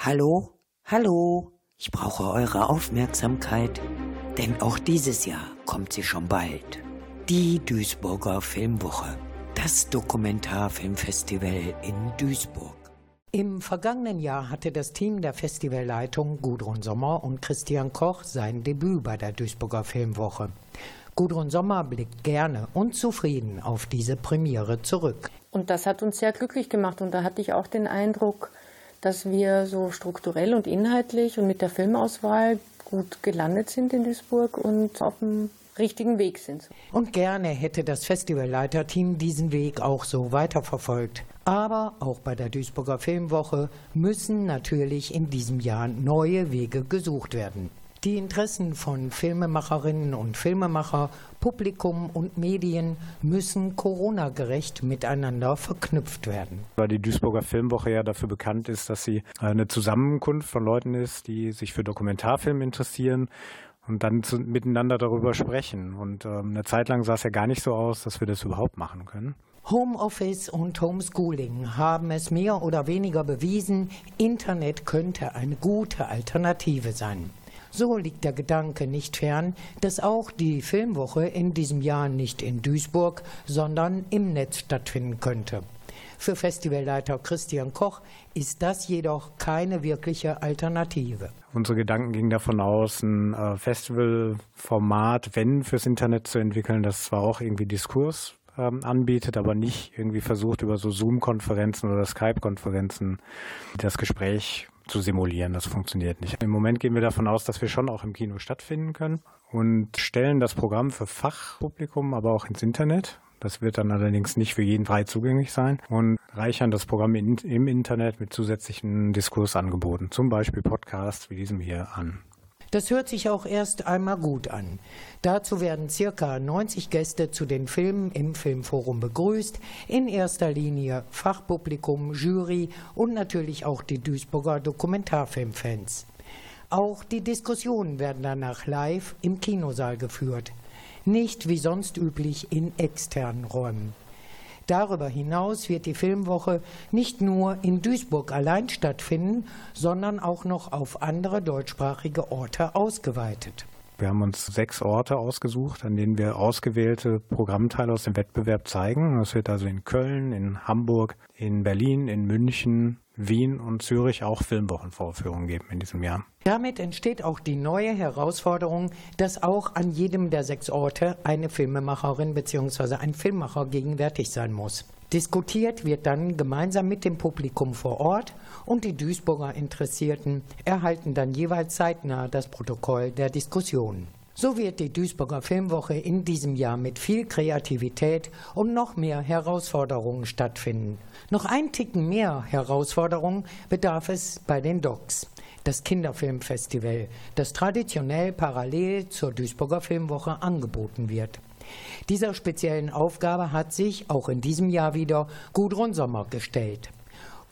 Hallo, hallo, ich brauche eure Aufmerksamkeit, denn auch dieses Jahr kommt sie schon bald. Die Duisburger Filmwoche, das Dokumentarfilmfestival in Duisburg. Im vergangenen Jahr hatte das Team der Festivalleitung Gudrun Sommer und Christian Koch sein Debüt bei der Duisburger Filmwoche. Gudrun Sommer blickt gerne und zufrieden auf diese Premiere zurück. Und das hat uns sehr glücklich gemacht und da hatte ich auch den Eindruck, dass wir so strukturell und inhaltlich und mit der Filmauswahl gut gelandet sind in Duisburg und auf dem richtigen Weg sind. Und gerne hätte das Festivalleiterteam diesen Weg auch so weiterverfolgt. Aber auch bei der Duisburger Filmwoche müssen natürlich in diesem Jahr neue Wege gesucht werden. Die Interessen von Filmemacherinnen und Filmemacher, Publikum und Medien müssen Corona-gerecht miteinander verknüpft werden. Weil die Duisburger Filmwoche ja dafür bekannt ist, dass sie eine Zusammenkunft von Leuten ist, die sich für Dokumentarfilm interessieren und dann zu, miteinander darüber sprechen. Und ähm, eine Zeit lang sah es ja gar nicht so aus, dass wir das überhaupt machen können. Homeoffice und Homeschooling haben es mehr oder weniger bewiesen, Internet könnte eine gute Alternative sein. So liegt der Gedanke nicht fern, dass auch die Filmwoche in diesem Jahr nicht in Duisburg, sondern im Netz stattfinden könnte. Für Festivalleiter Christian Koch ist das jedoch keine wirkliche Alternative. Unsere Gedanken gingen davon aus, ein äh, Festivalformat, wenn fürs Internet zu entwickeln, das zwar auch irgendwie Diskurs ähm, anbietet, aber nicht irgendwie versucht, über so Zoom-Konferenzen oder Skype-Konferenzen das Gespräch zu simulieren. Das funktioniert nicht. Im Moment gehen wir davon aus, dass wir schon auch im Kino stattfinden können und stellen das Programm für Fachpublikum aber auch ins Internet. Das wird dann allerdings nicht für jeden frei zugänglich sein und reichern das Programm in, im Internet mit zusätzlichen Diskursangeboten, zum Beispiel Podcasts wie diesem hier an. Das hört sich auch erst einmal gut an. Dazu werden circa 90 Gäste zu den Filmen im Filmforum begrüßt, in erster Linie Fachpublikum, Jury und natürlich auch die Duisburger Dokumentarfilmfans. Auch die Diskussionen werden danach live im Kinosaal geführt, nicht wie sonst üblich in externen Räumen. Darüber hinaus wird die Filmwoche nicht nur in Duisburg allein stattfinden, sondern auch noch auf andere deutschsprachige Orte ausgeweitet. Wir haben uns sechs Orte ausgesucht, an denen wir ausgewählte Programmteile aus dem Wettbewerb zeigen. Das wird also in Köln, in Hamburg, in Berlin, in München, Wien und Zürich auch Filmwochenvorführungen geben in diesem Jahr. Damit entsteht auch die neue Herausforderung, dass auch an jedem der sechs Orte eine Filmemacherin bzw. ein Filmemacher gegenwärtig sein muss. Diskutiert wird dann gemeinsam mit dem Publikum vor Ort und die Duisburger Interessierten erhalten dann jeweils zeitnah das Protokoll der Diskussion. So wird die Duisburger Filmwoche in diesem Jahr mit viel Kreativität und noch mehr Herausforderungen stattfinden. Noch ein Ticken mehr Herausforderungen bedarf es bei den Docs. Das Kinderfilmfestival, das traditionell parallel zur Duisburger Filmwoche angeboten wird. Dieser speziellen Aufgabe hat sich auch in diesem Jahr wieder Gudrun Sommer gestellt.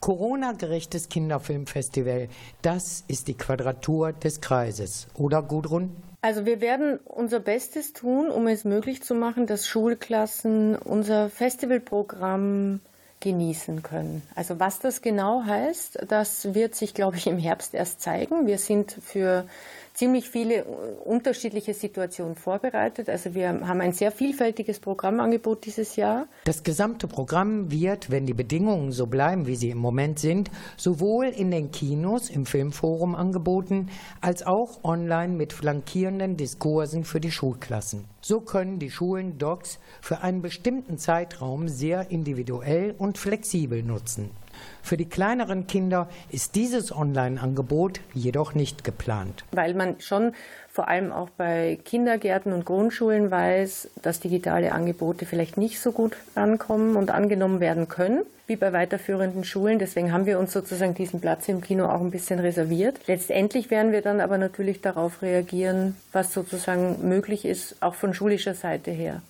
Corona-gerechtes Kinderfilmfestival, das ist die Quadratur des Kreises. Oder Gudrun? Also wir werden unser Bestes tun, um es möglich zu machen, dass Schulklassen unser Festivalprogramm genießen können. Also was das genau heißt, das wird sich, glaube ich, im Herbst erst zeigen. Wir sind für ziemlich viele unterschiedliche Situationen vorbereitet. Also wir haben ein sehr vielfältiges Programmangebot dieses Jahr. Das gesamte Programm wird, wenn die Bedingungen so bleiben, wie sie im Moment sind, sowohl in den Kinos im Filmforum angeboten, als auch online mit flankierenden Diskursen für die Schulklassen. So können die Schulen Docs für einen bestimmten Zeitraum sehr individuell und flexibel nutzen. Für die kleineren Kinder ist dieses Online-Angebot jedoch nicht geplant. Weil man schon vor allem auch bei Kindergärten und Grundschulen weiß, dass digitale Angebote vielleicht nicht so gut ankommen und angenommen werden können wie bei weiterführenden Schulen. Deswegen haben wir uns sozusagen diesen Platz im Kino auch ein bisschen reserviert. Letztendlich werden wir dann aber natürlich darauf reagieren, was sozusagen möglich ist, auch von schulischer Seite her.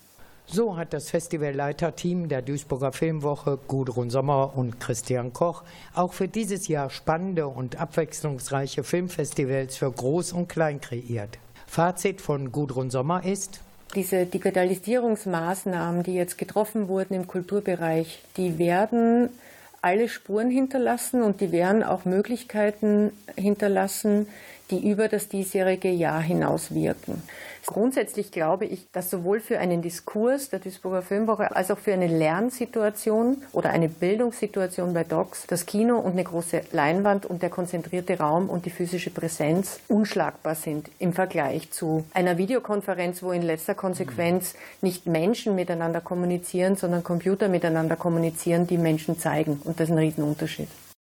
So hat das Festivalleiterteam der Duisburger Filmwoche Gudrun Sommer und Christian Koch auch für dieses Jahr spannende und abwechslungsreiche Filmfestivals für Groß und Klein kreiert. Fazit von Gudrun Sommer ist, diese Digitalisierungsmaßnahmen, die jetzt getroffen wurden im Kulturbereich, die werden alle Spuren hinterlassen und die werden auch Möglichkeiten hinterlassen, die über das diesjährige Jahr hinaus wirken. Grundsätzlich glaube ich, dass sowohl für einen Diskurs der Duisburger Filmwoche als auch für eine Lernsituation oder eine Bildungssituation bei Docs das Kino und eine große Leinwand und der konzentrierte Raum und die physische Präsenz unschlagbar sind im Vergleich zu einer Videokonferenz, wo in letzter Konsequenz nicht Menschen miteinander kommunizieren, sondern Computer miteinander kommunizieren, die Menschen zeigen. Und das ist ein Riesenunterschied.